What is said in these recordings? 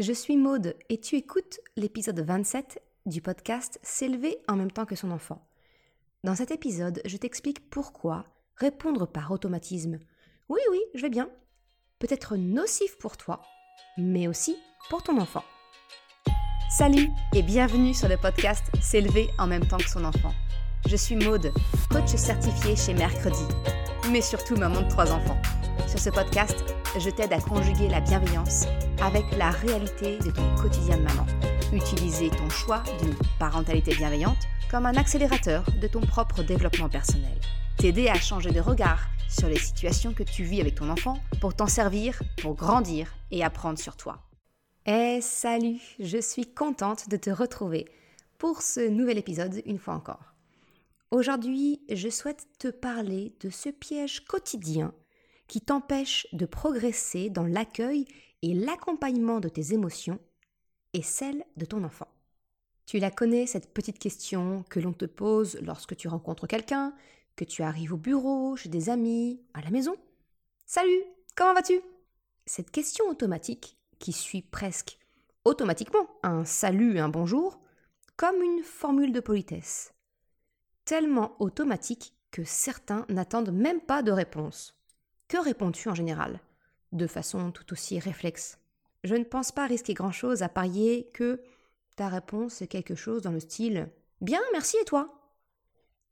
Je suis Maude et tu écoutes l'épisode 27 du podcast S'élever en même temps que son enfant. Dans cet épisode, je t'explique pourquoi répondre par automatisme Oui, oui, je vais bien peut être nocif pour toi, mais aussi pour ton enfant. Salut et bienvenue sur le podcast S'élever en même temps que son enfant. Je suis Maude, coach certifié chez Mercredi, mais surtout maman de trois enfants. Sur ce podcast, je t'aide à conjuguer la bienveillance avec la réalité de ton quotidien de maman. Utiliser ton choix d'une parentalité bienveillante comme un accélérateur de ton propre développement personnel. T'aider à changer de regard sur les situations que tu vis avec ton enfant pour t'en servir, pour grandir et apprendre sur toi. Eh salut, je suis contente de te retrouver pour ce nouvel épisode une fois encore. Aujourd'hui, je souhaite te parler de ce piège quotidien qui t'empêche de progresser dans l'accueil et l'accompagnement de tes émotions et celles de ton enfant. Tu la connais, cette petite question que l'on te pose lorsque tu rencontres quelqu'un, que tu arrives au bureau, chez des amis, à la maison Salut, comment vas-tu? Cette question automatique, qui suit presque automatiquement un salut un bonjour, comme une formule de politesse. Tellement automatique que certains n'attendent même pas de réponse. Que réponds-tu en général? De façon tout aussi réflexe. Je ne pense pas risquer grand-chose à parier que ta réponse est quelque chose dans le style Bien, merci et toi?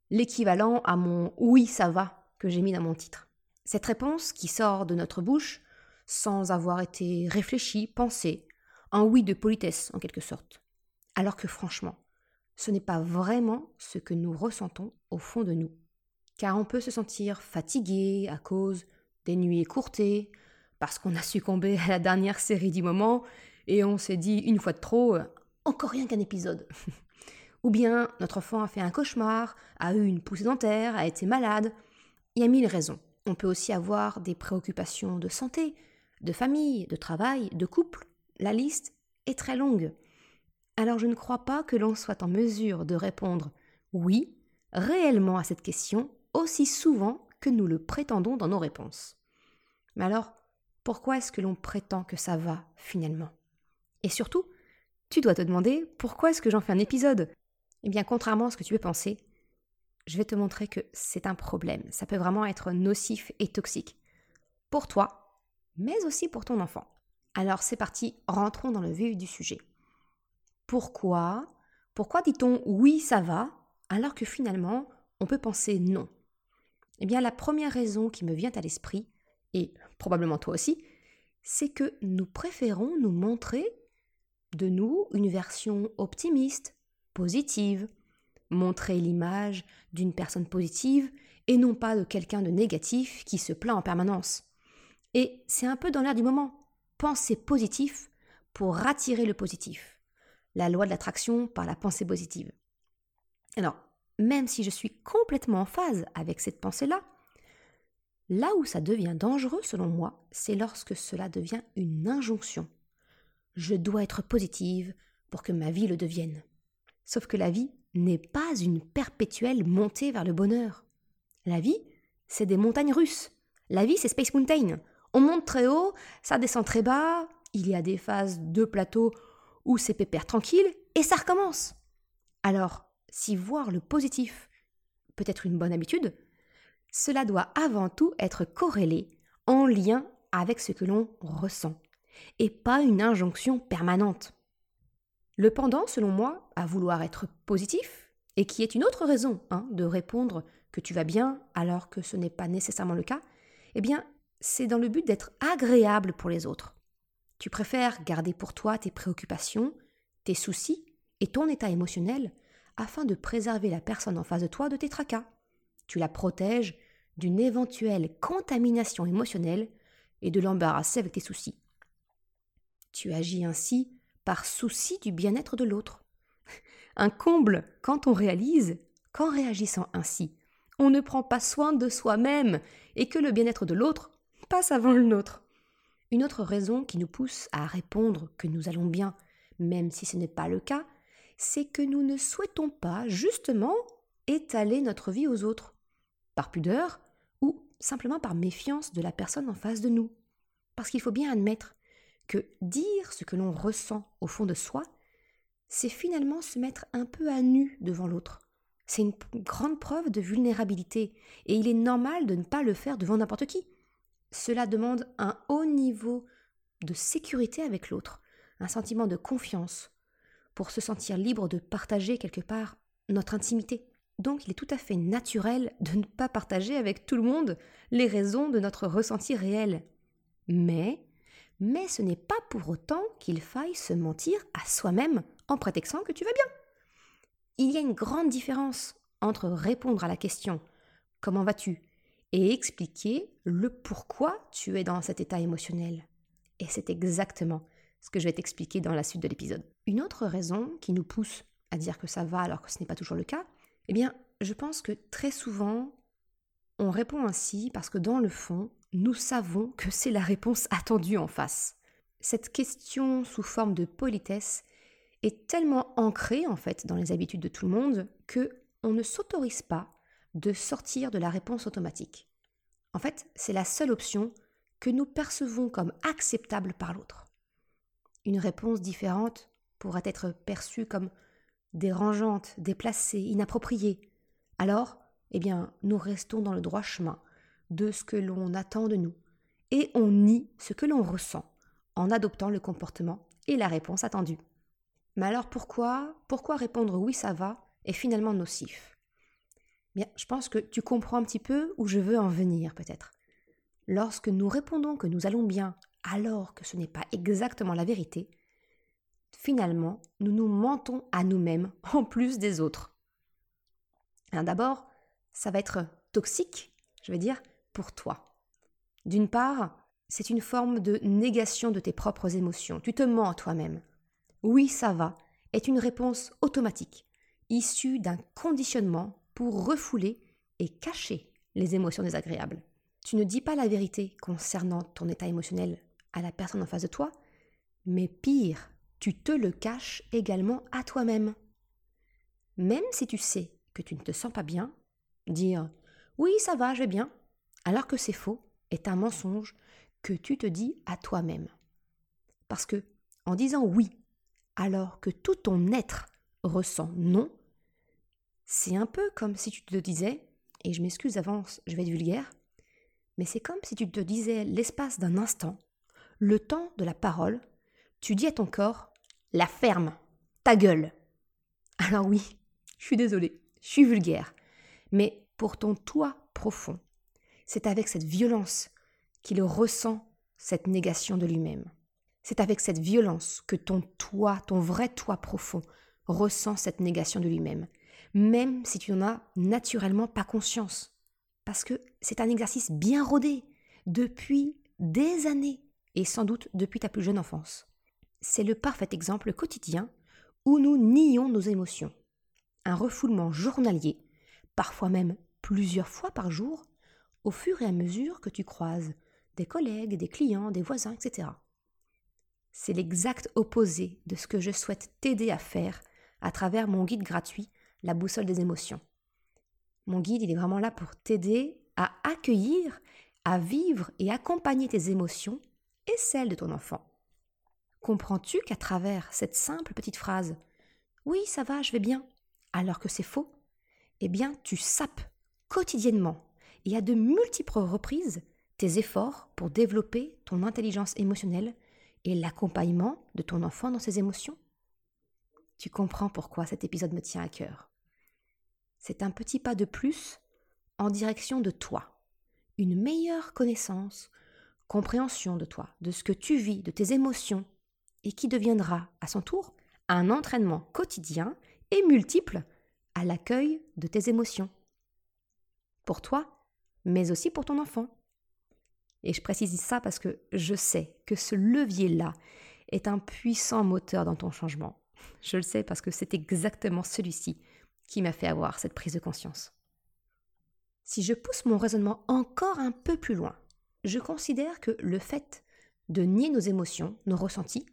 L'équivalent à mon Oui, ça va que j'ai mis dans mon titre. Cette réponse qui sort de notre bouche sans avoir été réfléchie, pensée, un oui de politesse en quelque sorte. Alors que franchement, ce n'est pas vraiment ce que nous ressentons au fond de nous. Car on peut se sentir fatigué à cause des nuits écourtées, parce qu'on a succombé à la dernière série du moment et on s'est dit une fois de trop, euh, encore rien qu'un épisode. Ou bien notre enfant a fait un cauchemar, a eu une poussée dentaire, a été malade. Il y a mille raisons. On peut aussi avoir des préoccupations de santé, de famille, de travail, de couple. La liste est très longue. Alors je ne crois pas que l'on soit en mesure de répondre oui réellement à cette question aussi souvent que nous le prétendons dans nos réponses. Mais alors, pourquoi est-ce que l'on prétend que ça va finalement? Et surtout, tu dois te demander pourquoi est-ce que j'en fais un épisode? Eh bien, contrairement à ce que tu peux penser, je vais te montrer que c'est un problème. Ça peut vraiment être nocif et toxique. Pour toi, mais aussi pour ton enfant. Alors c'est parti, rentrons dans le vif du sujet. Pourquoi? Pourquoi dit-on oui, ça va, alors que finalement, on peut penser non Eh bien, la première raison qui me vient à l'esprit, et probablement toi aussi, c'est que nous préférons nous montrer de nous une version optimiste, positive, montrer l'image d'une personne positive et non pas de quelqu'un de négatif qui se plaint en permanence. Et c'est un peu dans l'air du moment. Penser positif pour attirer le positif. La loi de l'attraction par la pensée positive. Alors, même si je suis complètement en phase avec cette pensée-là, Là où ça devient dangereux, selon moi, c'est lorsque cela devient une injonction. Je dois être positive pour que ma vie le devienne. Sauf que la vie n'est pas une perpétuelle montée vers le bonheur. La vie, c'est des montagnes russes. La vie, c'est Space Mountain. On monte très haut, ça descend très bas, il y a des phases de plateau où c'est pépère tranquille, et ça recommence. Alors, si voir le positif peut être une bonne habitude, cela doit avant tout être corrélé, en lien avec ce que l'on ressent, et pas une injonction permanente. Le pendant, selon moi, à vouloir être positif, et qui est une autre raison hein, de répondre que tu vas bien alors que ce n'est pas nécessairement le cas, eh bien, c'est dans le but d'être agréable pour les autres. Tu préfères garder pour toi tes préoccupations, tes soucis et ton état émotionnel afin de préserver la personne en face de toi de tes tracas tu la protèges d'une éventuelle contamination émotionnelle et de l'embarrasser avec tes soucis. Tu agis ainsi par souci du bien-être de l'autre. Un comble quand on réalise qu'en réagissant ainsi, on ne prend pas soin de soi-même et que le bien-être de l'autre passe avant le nôtre. Une autre raison qui nous pousse à répondre que nous allons bien, même si ce n'est pas le cas, c'est que nous ne souhaitons pas justement étaler notre vie aux autres par pudeur simplement par méfiance de la personne en face de nous. Parce qu'il faut bien admettre que dire ce que l'on ressent au fond de soi, c'est finalement se mettre un peu à nu devant l'autre. C'est une grande preuve de vulnérabilité, et il est normal de ne pas le faire devant n'importe qui. Cela demande un haut niveau de sécurité avec l'autre, un sentiment de confiance, pour se sentir libre de partager quelque part notre intimité. Donc il est tout à fait naturel de ne pas partager avec tout le monde les raisons de notre ressenti réel. Mais, mais ce n'est pas pour autant qu'il faille se mentir à soi-même en prétextant que tu vas bien. Il y a une grande différence entre répondre à la question Comment vas-tu? et expliquer le pourquoi tu es dans cet état émotionnel. Et c'est exactement ce que je vais t'expliquer dans la suite de l'épisode. Une autre raison qui nous pousse à dire que ça va alors que ce n'est pas toujours le cas, eh bien, je pense que très souvent, on répond ainsi parce que dans le fond, nous savons que c'est la réponse attendue en face. Cette question sous forme de politesse est tellement ancrée en fait dans les habitudes de tout le monde que on ne s'autorise pas de sortir de la réponse automatique. En fait, c'est la seule option que nous percevons comme acceptable par l'autre. Une réponse différente pourrait être perçue comme dérangeante, déplacée, inappropriée. Alors, eh bien, nous restons dans le droit chemin de ce que l'on attend de nous et on nie ce que l'on ressent en adoptant le comportement et la réponse attendue. Mais alors pourquoi pourquoi répondre oui ça va est finalement nocif? Bien, je pense que tu comprends un petit peu où je veux en venir peut-être. Lorsque nous répondons que nous allons bien alors que ce n'est pas exactement la vérité, finalement, nous nous mentons à nous-mêmes en plus des autres. D'abord, ça va être toxique, je vais dire, pour toi. D'une part, c'est une forme de négation de tes propres émotions. Tu te mens à toi-même. Oui, ça va est une réponse automatique, issue d'un conditionnement pour refouler et cacher les émotions désagréables. Tu ne dis pas la vérité concernant ton état émotionnel à la personne en face de toi, mais pire, tu te le caches également à toi-même. Même si tu sais que tu ne te sens pas bien, dire oui, ça va, je vais bien, alors que c'est faux, est un mensonge que tu te dis à toi-même. Parce que, en disant oui, alors que tout ton être ressent non, c'est un peu comme si tu te disais, et je m'excuse d'avance, je vais être vulgaire, mais c'est comme si tu te disais l'espace d'un instant, le temps de la parole, tu dis à ton corps la ferme, ta gueule. Alors oui, je suis désolée, je suis vulgaire, mais pour ton toi profond, c'est avec cette violence qu'il ressent cette négation de lui-même. C'est avec cette violence que ton toi, ton vrai toi profond, ressent cette négation de lui-même, même si tu n'en as naturellement pas conscience. Parce que c'est un exercice bien rodé, depuis des années, et sans doute depuis ta plus jeune enfance. C'est le parfait exemple quotidien où nous nions nos émotions. Un refoulement journalier, parfois même plusieurs fois par jour, au fur et à mesure que tu croises des collègues, des clients, des voisins, etc. C'est l'exact opposé de ce que je souhaite t'aider à faire à travers mon guide gratuit, la boussole des émotions. Mon guide, il est vraiment là pour t'aider à accueillir, à vivre et accompagner tes émotions et celles de ton enfant. Comprends-tu qu'à travers cette simple petite phrase Oui, ça va, je vais bien, alors que c'est faux, eh bien, tu sapes quotidiennement et à de multiples reprises tes efforts pour développer ton intelligence émotionnelle et l'accompagnement de ton enfant dans ses émotions? Tu comprends pourquoi cet épisode me tient à cœur. C'est un petit pas de plus en direction de toi, une meilleure connaissance, compréhension de toi, de ce que tu vis, de tes émotions, et qui deviendra, à son tour, un entraînement quotidien et multiple à l'accueil de tes émotions. Pour toi, mais aussi pour ton enfant. Et je précise ça parce que je sais que ce levier-là est un puissant moteur dans ton changement. Je le sais parce que c'est exactement celui-ci qui m'a fait avoir cette prise de conscience. Si je pousse mon raisonnement encore un peu plus loin, je considère que le fait de nier nos émotions, nos ressentis,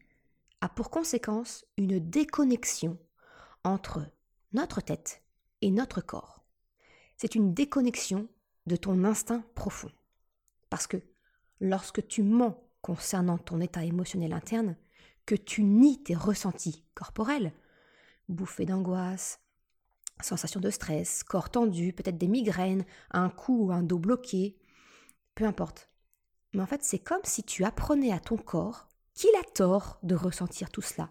a pour conséquence une déconnexion entre notre tête et notre corps. C'est une déconnexion de ton instinct profond. Parce que lorsque tu mens concernant ton état émotionnel interne que tu nies tes ressentis corporels. Bouffées d'angoisse, sensation de stress, corps tendu, peut-être des migraines, un cou ou un dos bloqué, peu importe. Mais en fait, c'est comme si tu apprenais à ton corps qu'il a tort de ressentir tout cela.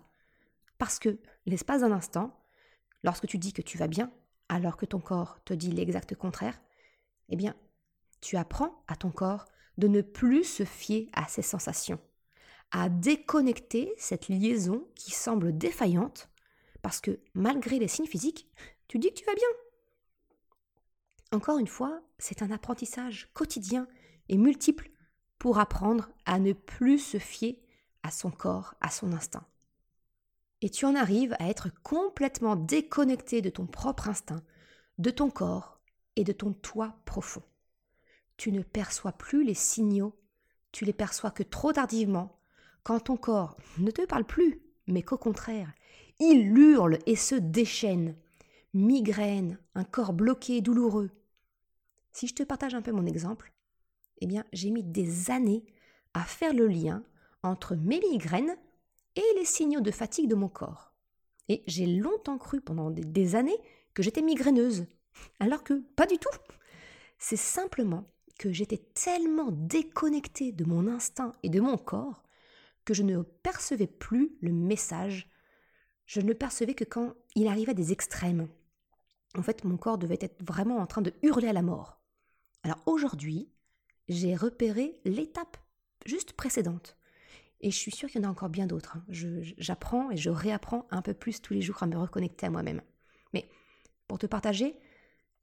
Parce que, l'espace d'un instant, lorsque tu dis que tu vas bien, alors que ton corps te dit l'exact contraire, eh bien, tu apprends à ton corps de ne plus se fier à ses sensations, à déconnecter cette liaison qui semble défaillante, parce que malgré les signes physiques, tu dis que tu vas bien. Encore une fois, c'est un apprentissage quotidien et multiple pour apprendre à ne plus se fier à son corps, à son instinct. Et tu en arrives à être complètement déconnecté de ton propre instinct, de ton corps et de ton toi profond. Tu ne perçois plus les signaux, tu les perçois que trop tardivement, quand ton corps ne te parle plus, mais qu'au contraire, il hurle et se déchaîne. Migraine, un corps bloqué, douloureux. Si je te partage un peu mon exemple, eh bien, j'ai mis des années à faire le lien entre mes migraines et les signaux de fatigue de mon corps. Et j'ai longtemps cru pendant des années que j'étais migraineuse, alors que pas du tout. C'est simplement que j'étais tellement déconnectée de mon instinct et de mon corps que je ne percevais plus le message. Je ne le percevais que quand il arrivait à des extrêmes. En fait, mon corps devait être vraiment en train de hurler à la mort. Alors aujourd'hui, j'ai repéré l'étape juste précédente. Et je suis sûre qu'il y en a encore bien d'autres. Hein. J'apprends et je réapprends un peu plus tous les jours à me reconnecter à moi-même. Mais pour te partager,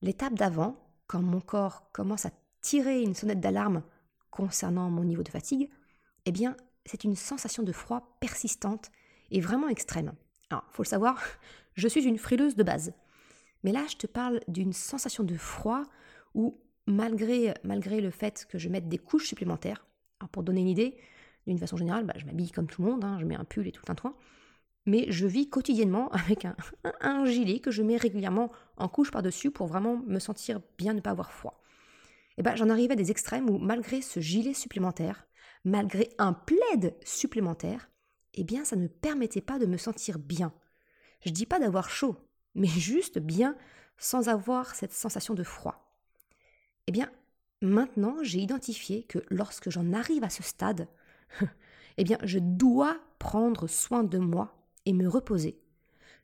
l'étape d'avant, quand mon corps commence à tirer une sonnette d'alarme concernant mon niveau de fatigue, eh bien, c'est une sensation de froid persistante et vraiment extrême. Alors, faut le savoir, je suis une frileuse de base. Mais là, je te parle d'une sensation de froid où, malgré, le fait que je mette des couches supplémentaires, pour donner une idée, d'une façon générale, bah, je m'habille comme tout le monde, hein, je mets un pull et tout un toit, mais je vis quotidiennement avec un, gilet que je mets régulièrement en couche par-dessus pour vraiment me sentir bien, ne pas avoir froid. Et ben, j'en arrivais à des extrêmes où, malgré ce gilet supplémentaire, malgré un plaid supplémentaire, eh bien, ça ne permettait pas de me sentir bien. Je dis pas d'avoir chaud, mais juste bien sans avoir cette sensation de froid. Eh bien, maintenant, j'ai identifié que lorsque j'en arrive à ce stade, eh bien, je dois prendre soin de moi et me reposer,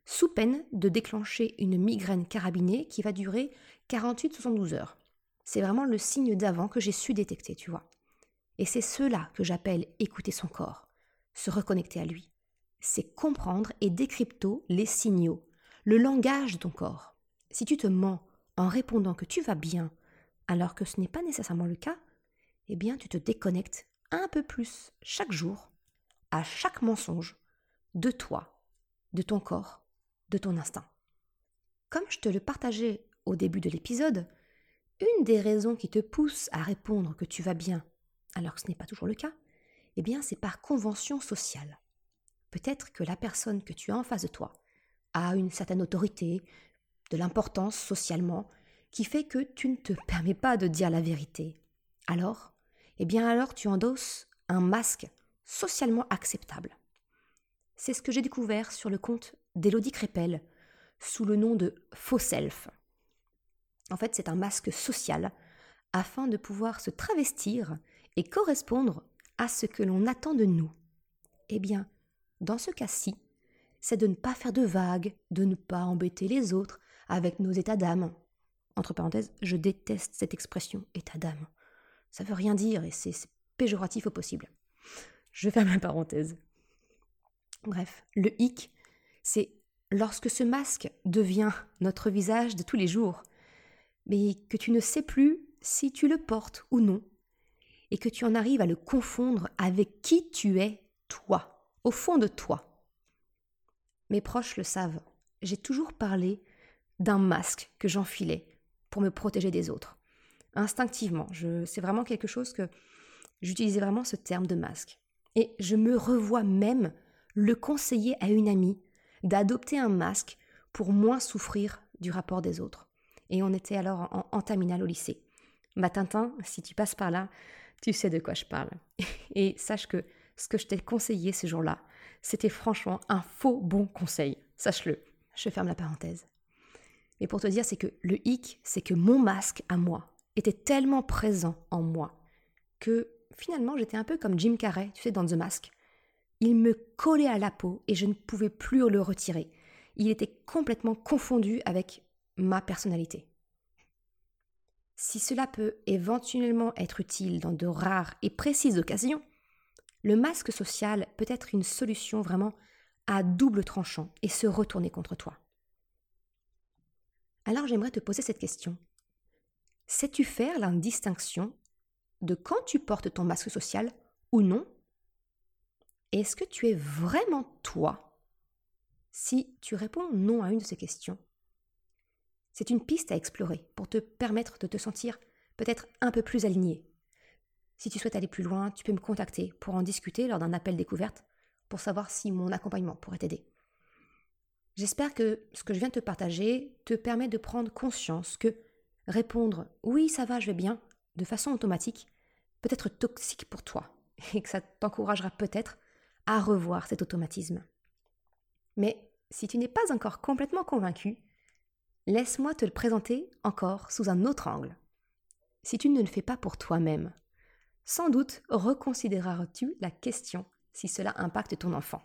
sous peine de déclencher une migraine carabinée qui va durer 48-72 heures. C'est vraiment le signe d'avant que j'ai su détecter, tu vois. Et c'est cela que j'appelle écouter son corps, se reconnecter à lui. C'est comprendre et décrypter les signaux, le langage de ton corps. Si tu te mens en répondant que tu vas bien, alors que ce n'est pas nécessairement le cas, eh bien tu te déconnectes un peu plus chaque jour, à chaque mensonge, de toi, de ton corps, de ton instinct. Comme je te le partageais au début de l'épisode, une des raisons qui te pousse à répondre que tu vas bien, alors que ce n'est pas toujours le cas, eh bien c'est par convention sociale. Peut-être que la personne que tu as en face de toi a une certaine autorité, de l'importance socialement, qui fait que tu ne te permets pas de dire la vérité. Alors, eh bien alors tu endosses un masque socialement acceptable. C'est ce que j'ai découvert sur le compte d'Élodie Crépel, sous le nom de Faux Self. En fait, c'est un masque social afin de pouvoir se travestir et correspondre à ce que l'on attend de nous. Eh bien, dans ce cas-ci, c'est de ne pas faire de vagues, de ne pas embêter les autres avec nos états d'âme. Entre parenthèses, je déteste cette expression état d'âme. Ça veut rien dire et c'est péjoratif au possible. Je ferme la parenthèse. Bref, le hic, c'est lorsque ce masque devient notre visage de tous les jours, mais que tu ne sais plus si tu le portes ou non, et que tu en arrives à le confondre avec qui tu es, toi, au fond de toi. Mes proches le savent, j'ai toujours parlé d'un masque que j'enfilais pour me protéger des autres. Instinctivement, c'est vraiment quelque chose que j'utilisais vraiment ce terme de masque. Et je me revois même le conseiller à une amie d'adopter un masque pour moins souffrir du rapport des autres et on était alors en, en terminale au lycée. Bah Tintin, si tu passes par là, tu sais de quoi je parle. Et sache que ce que je t'ai conseillé ce jour-là, c'était franchement un faux bon conseil. Sache-le. Je ferme la parenthèse. Mais pour te dire, c'est que le hic, c'est que mon masque à moi était tellement présent en moi que finalement j'étais un peu comme Jim Carrey, tu sais, dans The Mask. Il me collait à la peau et je ne pouvais plus le retirer. Il était complètement confondu avec ma personnalité. Si cela peut éventuellement être utile dans de rares et précises occasions, le masque social peut être une solution vraiment à double tranchant et se retourner contre toi. Alors j'aimerais te poser cette question. Sais-tu faire la distinction de quand tu portes ton masque social ou non? Est-ce que tu es vraiment toi Si tu réponds non à une de ces questions, c'est une piste à explorer pour te permettre de te sentir peut-être un peu plus aligné. Si tu souhaites aller plus loin, tu peux me contacter pour en discuter lors d'un appel découverte pour savoir si mon accompagnement pourrait t'aider. J'espère que ce que je viens de te partager te permet de prendre conscience que répondre oui ça va, je vais bien de façon automatique peut être toxique pour toi et que ça t'encouragera peut-être à revoir cet automatisme. Mais si tu n'es pas encore complètement convaincu, laisse-moi te le présenter encore sous un autre angle. Si tu ne le fais pas pour toi-même, sans doute reconsidéreras-tu la question si cela impacte ton enfant.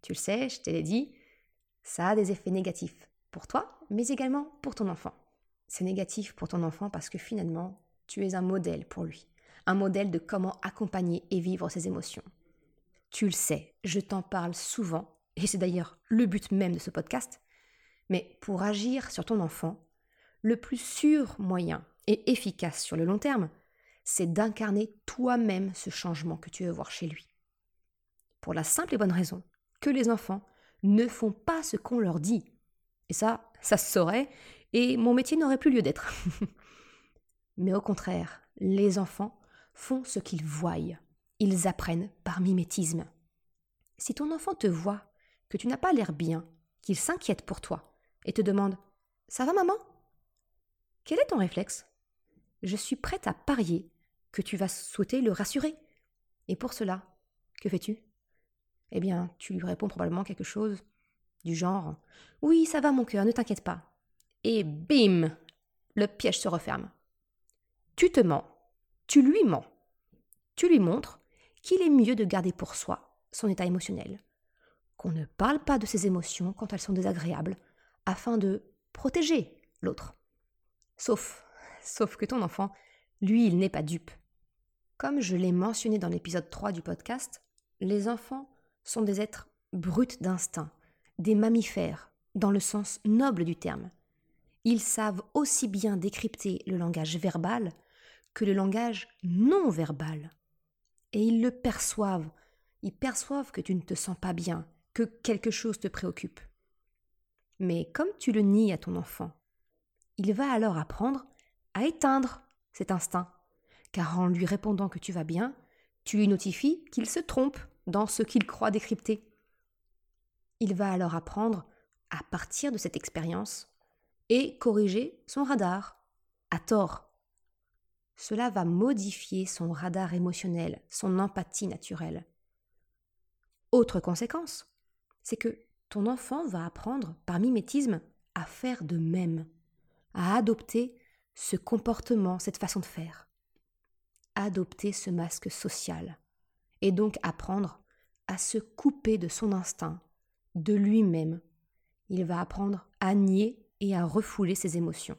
Tu le sais, je te l'ai dit, ça a des effets négatifs pour toi, mais également pour ton enfant. C'est négatif pour ton enfant parce que finalement, tu es un modèle pour lui, un modèle de comment accompagner et vivre ses émotions. Tu le sais, je t'en parle souvent, et c'est d'ailleurs le but même de ce podcast, mais pour agir sur ton enfant, le plus sûr moyen et efficace sur le long terme, c'est d'incarner toi-même ce changement que tu veux voir chez lui. Pour la simple et bonne raison que les enfants ne font pas ce qu'on leur dit. Et ça, ça se saurait, et mon métier n'aurait plus lieu d'être. Mais au contraire, les enfants font ce qu'ils voient. Ils apprennent par mimétisme. Si ton enfant te voit que tu n'as pas l'air bien, qu'il s'inquiète pour toi, et te demande Ça va maman? Quel est ton réflexe? Je suis prête à parier que tu vas souhaiter le rassurer. Et pour cela, que fais-tu? Eh bien, tu lui réponds probablement quelque chose du genre Oui, ça va mon cœur, ne t'inquiète pas. Et bim Le piège se referme. Tu te mens, tu lui mens. Tu lui montres qu'il est mieux de garder pour soi son état émotionnel, qu'on ne parle pas de ses émotions quand elles sont désagréables, afin de protéger l'autre. Sauf, sauf que ton enfant, lui, il n'est pas dupe. Comme je l'ai mentionné dans l'épisode 3 du podcast, les enfants sont des êtres bruts d'instinct, des mammifères, dans le sens noble du terme. Ils savent aussi bien décrypter le langage verbal que le langage non verbal. Et ils le perçoivent. Ils perçoivent que tu ne te sens pas bien, que quelque chose te préoccupe. Mais comme tu le nies à ton enfant, il va alors apprendre à éteindre cet instinct, car en lui répondant que tu vas bien, tu lui notifies qu'il se trompe dans ce qu'il croit décrypter. Il va alors apprendre, à partir de cette expérience, et corriger son radar, à tort. Cela va modifier son radar émotionnel, son empathie naturelle. Autre conséquence, c'est que ton enfant va apprendre par mimétisme à faire de même, à adopter ce comportement, cette façon de faire, adopter ce masque social, et donc apprendre à se couper de son instinct, de lui-même. Il va apprendre à nier et à refouler ses émotions.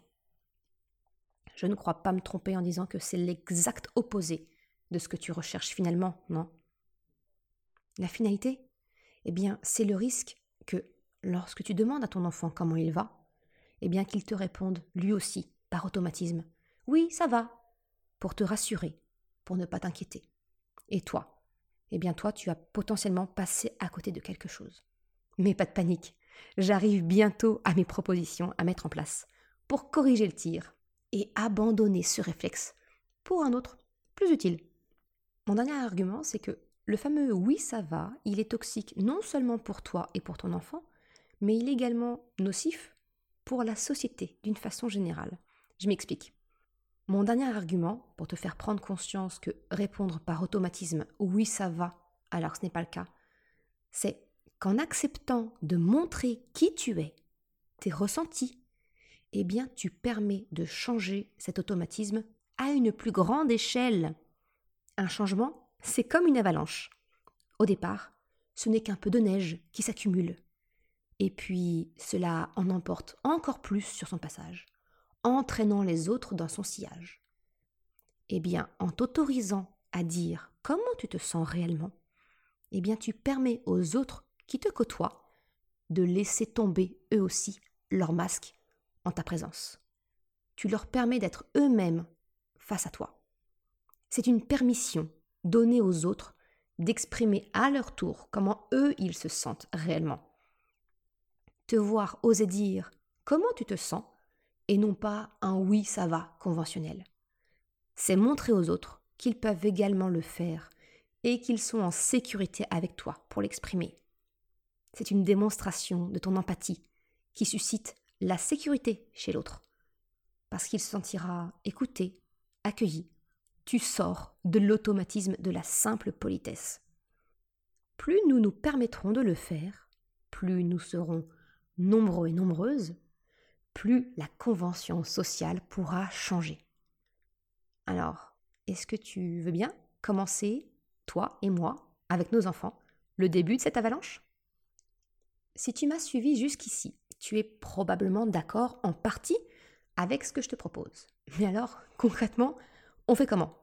Je ne crois pas me tromper en disant que c'est l'exact opposé de ce que tu recherches finalement, non? La finalité? Eh bien, c'est le risque que, lorsque tu demandes à ton enfant comment il va, eh bien qu'il te réponde lui aussi, par automatisme, Oui, ça va, pour te rassurer, pour ne pas t'inquiéter. Et toi? Eh bien toi, tu as potentiellement passé à côté de quelque chose. Mais pas de panique, J'arrive bientôt à mes propositions à mettre en place pour corriger le tir et abandonner ce réflexe pour un autre plus utile. Mon dernier argument, c'est que le fameux oui ça va, il est toxique non seulement pour toi et pour ton enfant, mais il est également nocif pour la société d'une façon générale. Je m'explique. Mon dernier argument pour te faire prendre conscience que répondre par automatisme oui ça va alors ce n'est pas le cas, c'est qu'en acceptant de montrer qui tu es, tes ressentis, eh bien tu permets de changer cet automatisme à une plus grande échelle. Un changement, c'est comme une avalanche. Au départ, ce n'est qu'un peu de neige qui s'accumule. Et puis cela en emporte encore plus sur son passage, entraînant les autres dans son sillage. Eh bien, en t'autorisant à dire comment tu te sens réellement, eh bien tu permets aux autres qui te côtoient de laisser tomber eux aussi leur masque en ta présence. Tu leur permets d'être eux-mêmes face à toi. C'est une permission donnée aux autres d'exprimer à leur tour comment eux ils se sentent réellement. Te voir oser dire comment tu te sens et non pas un oui ça va conventionnel. C'est montrer aux autres qu'ils peuvent également le faire et qu'ils sont en sécurité avec toi pour l'exprimer. C'est une démonstration de ton empathie qui suscite la sécurité chez l'autre, parce qu'il se sentira écouté, accueilli. Tu sors de l'automatisme de la simple politesse. Plus nous nous permettrons de le faire, plus nous serons nombreux et nombreuses, plus la convention sociale pourra changer. Alors, est-ce que tu veux bien commencer, toi et moi, avec nos enfants, le début de cette avalanche? Si tu m'as suivi jusqu'ici, tu es probablement d'accord en partie avec ce que je te propose. Mais alors, concrètement, on fait comment?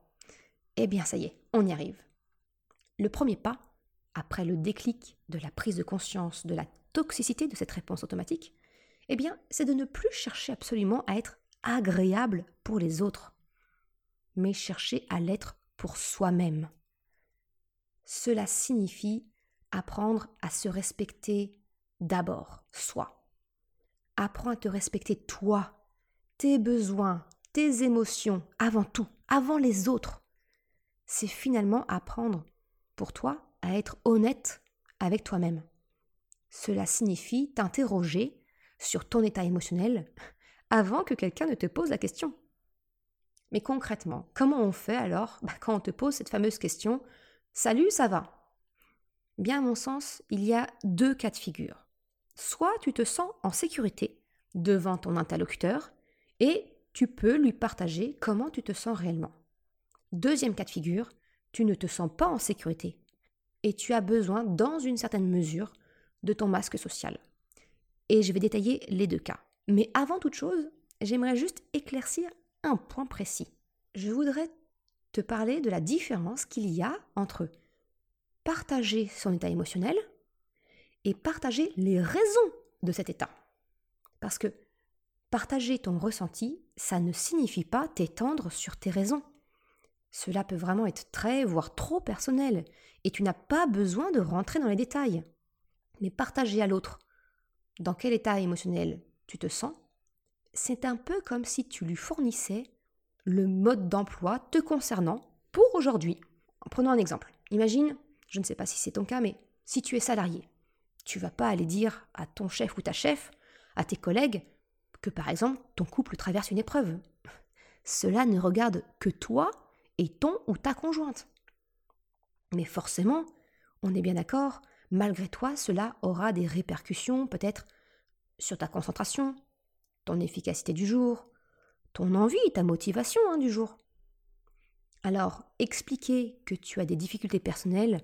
Eh bien, ça y est, on y arrive. Le premier pas, après le déclic de la prise de conscience de la toxicité de cette réponse automatique, eh bien, c'est de ne plus chercher absolument à être agréable pour les autres, mais chercher à l'être pour soi-même. Cela signifie apprendre à se respecter d'abord, soi. Apprends à te respecter toi, tes besoins, tes émotions, avant tout, avant les autres. C'est finalement apprendre pour toi à être honnête avec toi-même. Cela signifie t'interroger sur ton état émotionnel avant que quelqu'un ne te pose la question. Mais concrètement, comment on fait alors bah, quand on te pose cette fameuse question Salut, ça va? Bien, à mon sens, il y a deux cas de figure. Soit tu te sens en sécurité devant ton interlocuteur et tu peux lui partager comment tu te sens réellement. Deuxième cas de figure, tu ne te sens pas en sécurité et tu as besoin, dans une certaine mesure, de ton masque social. Et je vais détailler les deux cas. Mais avant toute chose, j'aimerais juste éclaircir un point précis. Je voudrais te parler de la différence qu'il y a entre partager son état émotionnel et partager les raisons de cet état. Parce que partager ton ressenti, ça ne signifie pas t'étendre sur tes raisons. Cela peut vraiment être très, voire trop personnel, et tu n'as pas besoin de rentrer dans les détails. Mais partager à l'autre dans quel état émotionnel tu te sens, c'est un peu comme si tu lui fournissais le mode d'emploi te concernant pour aujourd'hui. En prenant un exemple, imagine, je ne sais pas si c'est ton cas, mais si tu es salarié, tu vas pas aller dire à ton chef ou ta chef, à tes collègues, que par exemple ton couple traverse une épreuve. Cela ne regarde que toi et ton ou ta conjointe. Mais forcément, on est bien d'accord, malgré toi, cela aura des répercussions peut-être sur ta concentration, ton efficacité du jour, ton envie, ta motivation hein, du jour. Alors, expliquer que tu as des difficultés personnelles,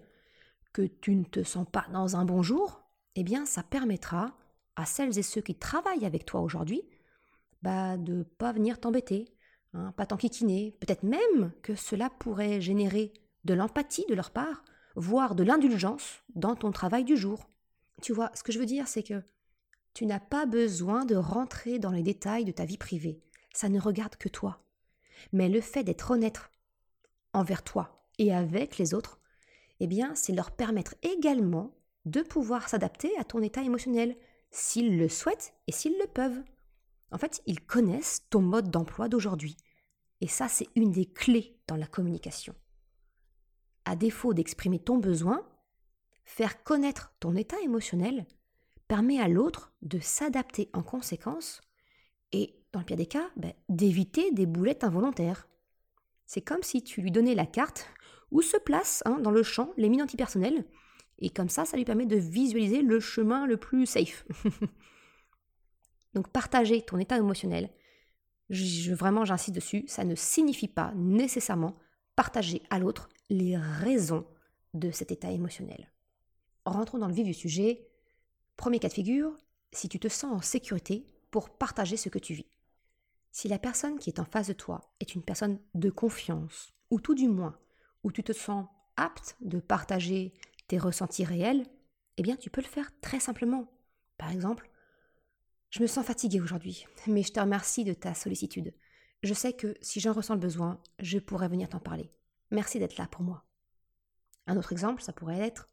que tu ne te sens pas dans un bon jour, eh bien, ça permettra à celles et ceux qui travaillent avec toi aujourd'hui bah, de ne pas venir t'embêter, hein, pas t'enquiquiner. Peut-être même que cela pourrait générer de l'empathie de leur part, voire de l'indulgence dans ton travail du jour. Tu vois, ce que je veux dire, c'est que tu n'as pas besoin de rentrer dans les détails de ta vie privée. Ça ne regarde que toi. Mais le fait d'être honnête envers toi et avec les autres, eh bien, c'est leur permettre également de pouvoir s'adapter à ton état émotionnel, s'ils le souhaitent et s'ils le peuvent. En fait, ils connaissent ton mode d'emploi d'aujourd'hui. Et ça, c'est une des clés dans la communication. À défaut d'exprimer ton besoin, faire connaître ton état émotionnel permet à l'autre de s'adapter en conséquence Et dans le pire des cas, ben, d'éviter des boulettes involontaires. C'est comme si tu lui donnais la carte où se placent hein, dans le champ les mines antipersonnelles, et comme ça, ça lui permet de visualiser le chemin le plus safe. Donc partager ton état émotionnel, vraiment j'insiste dessus, ça ne signifie pas nécessairement partager à l'autre les raisons de cet état émotionnel. Rentrons dans le vif du sujet. Premier cas de figure, si tu te sens en sécurité pour partager ce que tu vis. Si la personne qui est en face de toi est une personne de confiance, ou tout du moins, où tu te sens apte de partager tes ressentis réels, eh bien tu peux le faire très simplement. Par exemple, je me sens fatiguée aujourd'hui, mais je te remercie de ta sollicitude. Je sais que si j'en ressens le besoin, je pourrais venir t'en parler. Merci d'être là pour moi. Un autre exemple, ça pourrait être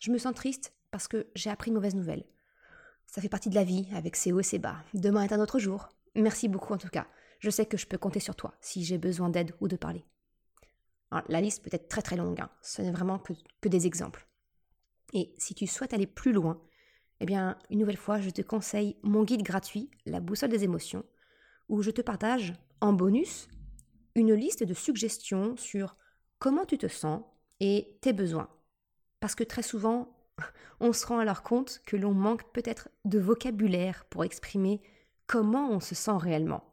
Je me sens triste parce que j'ai appris une mauvaise nouvelle. Ça fait partie de la vie, avec ses hauts et ses bas. Demain est un autre jour. Merci beaucoup en tout cas. Je sais que je peux compter sur toi si j'ai besoin d'aide ou de parler. La liste peut être très très longue, hein. ce n'est vraiment que, que des exemples. Et si tu souhaites aller plus loin, eh bien, une nouvelle fois, je te conseille mon guide gratuit, La boussole des émotions, où je te partage en bonus une liste de suggestions sur comment tu te sens et tes besoins. Parce que très souvent, on se rend alors compte que l'on manque peut-être de vocabulaire pour exprimer comment on se sent réellement.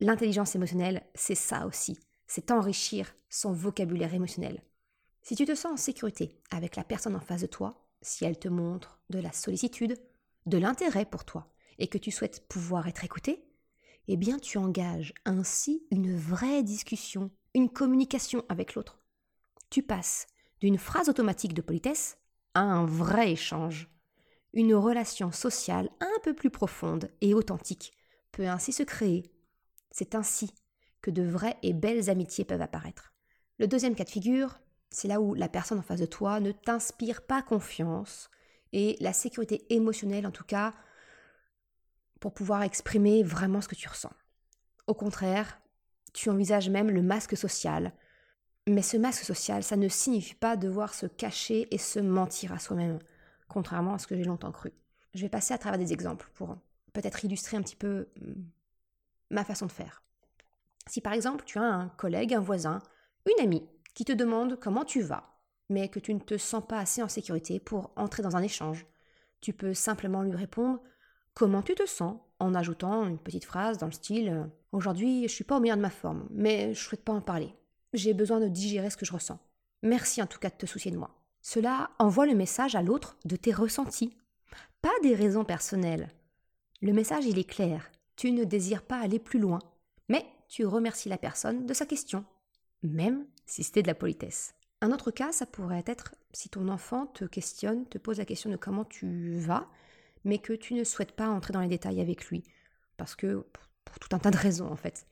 L'intelligence émotionnelle, c'est ça aussi, c'est enrichir son vocabulaire émotionnel. Si tu te sens en sécurité avec la personne en face de toi, si elle te montre de la sollicitude, de l'intérêt pour toi, et que tu souhaites pouvoir être écouté, eh bien tu engages ainsi une vraie discussion, une communication avec l'autre. Tu passes d'une phrase automatique de politesse à un vrai échange. Une relation sociale un peu plus profonde et authentique peut ainsi se créer. C'est ainsi que de vraies et belles amitiés peuvent apparaître. Le deuxième cas de figure, c'est là où la personne en face de toi ne t'inspire pas confiance et la sécurité émotionnelle en tout cas pour pouvoir exprimer vraiment ce que tu ressens. Au contraire, tu envisages même le masque social. Mais ce masque social, ça ne signifie pas devoir se cacher et se mentir à soi-même, contrairement à ce que j'ai longtemps cru. Je vais passer à travers des exemples pour peut-être illustrer un petit peu hmm, ma façon de faire. Si par exemple tu as un collègue, un voisin, une amie qui te demande comment tu vas, mais que tu ne te sens pas assez en sécurité pour entrer dans un échange, tu peux simplement lui répondre comment tu te sens? en ajoutant une petite phrase dans le style Aujourd'hui, je suis pas au meilleur de ma forme, mais je souhaite pas en parler. J'ai besoin de digérer ce que je ressens. Merci en tout cas de te soucier de moi. Cela envoie le message à l'autre de tes ressentis, pas des raisons personnelles. Le message, il est clair. Tu ne désires pas aller plus loin, mais tu remercies la personne de sa question, même si c'était de la politesse. Un autre cas, ça pourrait être si ton enfant te questionne, te pose la question de comment tu vas, mais que tu ne souhaites pas entrer dans les détails avec lui, parce que pour tout un tas de raisons en fait.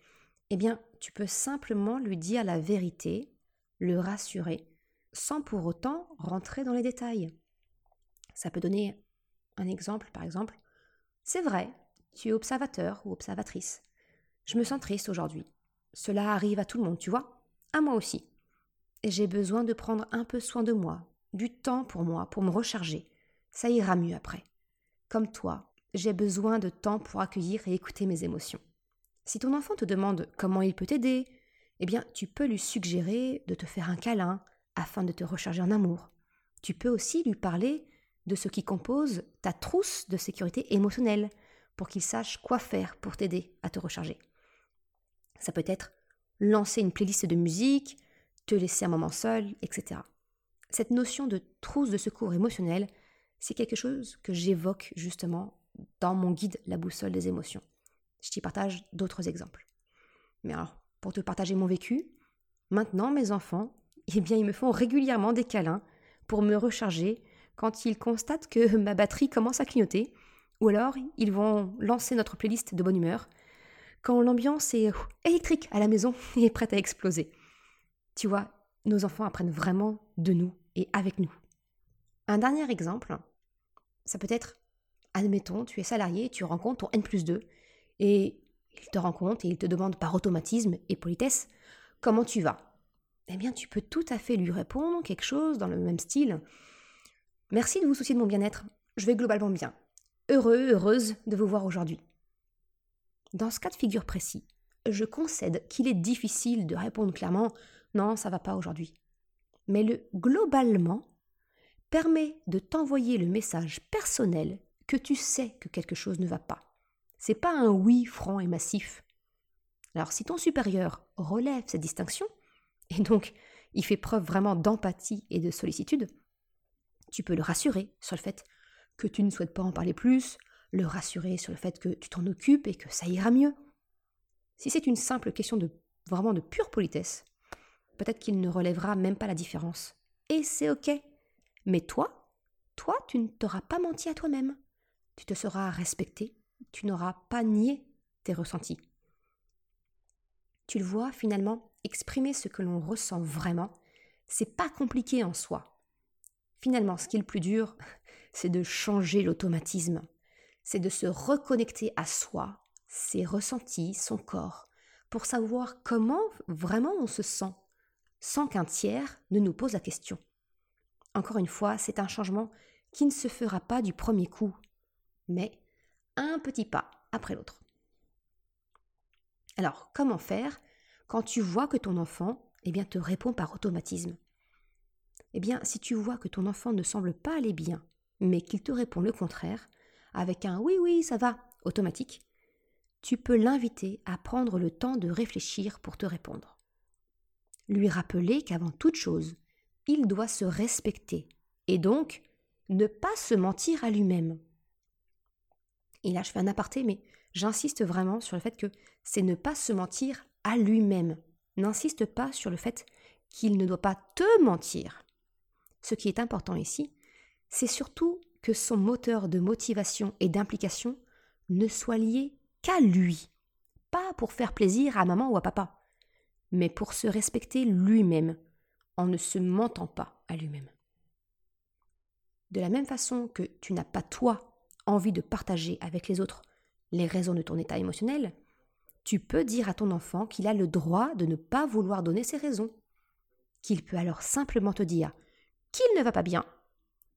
Eh bien, tu peux simplement lui dire la vérité, le rassurer, sans pour autant rentrer dans les détails. Ça peut donner un exemple, par exemple. C'est vrai, tu es observateur ou observatrice. Je me sens triste aujourd'hui. Cela arrive à tout le monde, tu vois, à moi aussi. J'ai besoin de prendre un peu soin de moi, du temps pour moi, pour me recharger. Ça ira mieux après. Comme toi, j'ai besoin de temps pour accueillir et écouter mes émotions. Si ton enfant te demande comment il peut t'aider, eh bien, tu peux lui suggérer de te faire un câlin afin de te recharger en amour. Tu peux aussi lui parler de ce qui compose ta trousse de sécurité émotionnelle pour qu'il sache quoi faire pour t'aider à te recharger. Ça peut être lancer une playlist de musique, te laisser un moment seul, etc. Cette notion de trousse de secours émotionnel c'est quelque chose que j'évoque justement dans mon guide La boussole des émotions. Je t'y partage d'autres exemples. Mais alors, pour te partager mon vécu, maintenant mes enfants, eh bien ils me font régulièrement des câlins pour me recharger quand ils constatent que ma batterie commence à clignoter, ou alors ils vont lancer notre playlist de bonne humeur quand l'ambiance est électrique à la maison et prête à exploser. Tu vois, nos enfants apprennent vraiment de nous et avec nous. Un dernier exemple, ça peut être, admettons, tu es salarié, tu rencontres ton N plus 2, et il te rencontre et il te demande par automatisme et politesse comment tu vas? Eh bien, tu peux tout à fait lui répondre quelque chose dans le même style. Merci de vous soucier de mon bien-être, je vais globalement bien. Heureux, heureuse de vous voir aujourd'hui. Dans ce cas de figure précis, je concède qu'il est difficile de répondre clairement non, ça va pas aujourd'hui. Mais le globalement permet de t'envoyer le message personnel que tu sais que quelque chose ne va pas. C'est pas un oui franc et massif. Alors si ton supérieur relève cette distinction, et donc il fait preuve vraiment d'empathie et de sollicitude, tu peux le rassurer sur le fait que tu ne souhaites pas en parler plus, le rassurer sur le fait que tu t'en occupes et que ça ira mieux. Si c'est une simple question de vraiment de pure politesse, peut-être qu'il ne relèvera même pas la différence. Et c'est ok. Mais toi, toi, tu ne t'auras pas menti à toi-même. Tu te seras respecté, tu n'auras pas nié tes ressentis. Tu le vois, finalement, exprimer ce que l'on ressent vraiment, c'est pas compliqué en soi. Finalement, ce qui est le plus dur, c'est de changer l'automatisme. C'est de se reconnecter à soi, ses ressentis, son corps, pour savoir comment vraiment on se sent, sans qu'un tiers ne nous pose la question. Encore une fois, c'est un changement qui ne se fera pas du premier coup, mais un petit pas après l'autre. Alors, comment faire quand tu vois que ton enfant eh bien, te répond par automatisme? Eh bien, si tu vois que ton enfant ne semble pas aller bien, mais qu'il te répond le contraire, avec un oui, oui, ça va, automatique, tu peux l'inviter à prendre le temps de réfléchir pour te répondre. Lui rappeler qu'avant toute chose, il doit se respecter et donc ne pas se mentir à lui-même. Et là, je fais un aparté, mais j'insiste vraiment sur le fait que c'est ne pas se mentir à lui-même. N'insiste pas sur le fait qu'il ne doit pas te mentir. Ce qui est important ici, c'est surtout que son moteur de motivation et d'implication ne soit lié qu'à lui, pas pour faire plaisir à maman ou à papa, mais pour se respecter lui-même, en ne se mentant pas à lui-même. De la même façon que tu n'as pas toi envie de partager avec les autres les raisons de ton état émotionnel, tu peux dire à ton enfant qu'il a le droit de ne pas vouloir donner ses raisons, qu'il peut alors simplement te dire qu'il ne va pas bien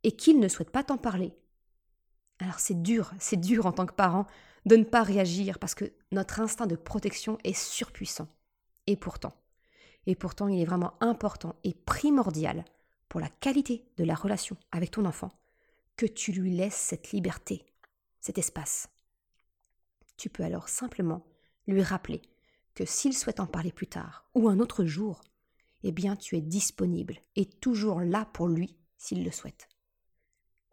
et qu'il ne souhaite pas t'en parler. Alors c'est dur, c'est dur en tant que parent de ne pas réagir parce que notre instinct de protection est surpuissant. Et pourtant, et pourtant il est vraiment important et primordial pour la qualité de la relation avec ton enfant que tu lui laisses cette liberté, cet espace. Tu peux alors simplement lui rappeler que s'il souhaite en parler plus tard ou un autre jour, eh bien tu es disponible et toujours là pour lui s'il le souhaite.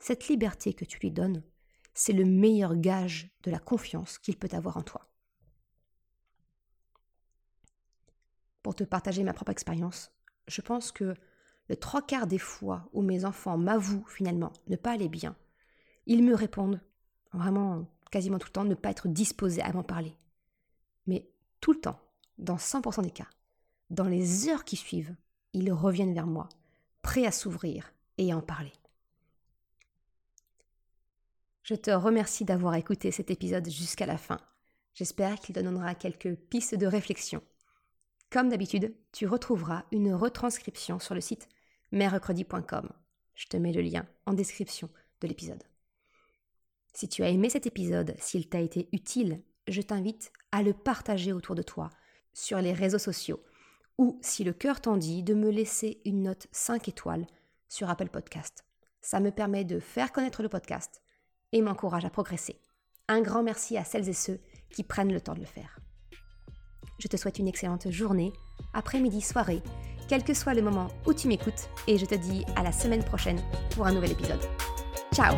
Cette liberté que tu lui donnes, c'est le meilleur gage de la confiance qu'il peut avoir en toi. Pour te partager ma propre expérience, je pense que le trois quarts des fois où mes enfants m'avouent finalement ne pas aller bien, ils me répondent, vraiment quasiment tout le temps, ne pas être disposés à m'en parler. Mais tout le temps, dans 100% des cas, dans les heures qui suivent, ils reviennent vers moi, prêts à s'ouvrir et à en parler. Je te remercie d'avoir écouté cet épisode jusqu'à la fin. J'espère qu'il te donnera quelques pistes de réflexion. Comme d'habitude, tu retrouveras une retranscription sur le site mercredi.com. Je te mets le lien en description de l'épisode. Si tu as aimé cet épisode, s'il t'a été utile, je t'invite à le partager autour de toi, sur les réseaux sociaux, ou si le cœur t'en dit, de me laisser une note 5 étoiles sur Apple Podcast. Ça me permet de faire connaître le podcast et m'encourage à progresser. Un grand merci à celles et ceux qui prennent le temps de le faire. Je te souhaite une excellente journée, après-midi, soirée, quel que soit le moment où tu m'écoutes, et je te dis à la semaine prochaine pour un nouvel épisode. Ciao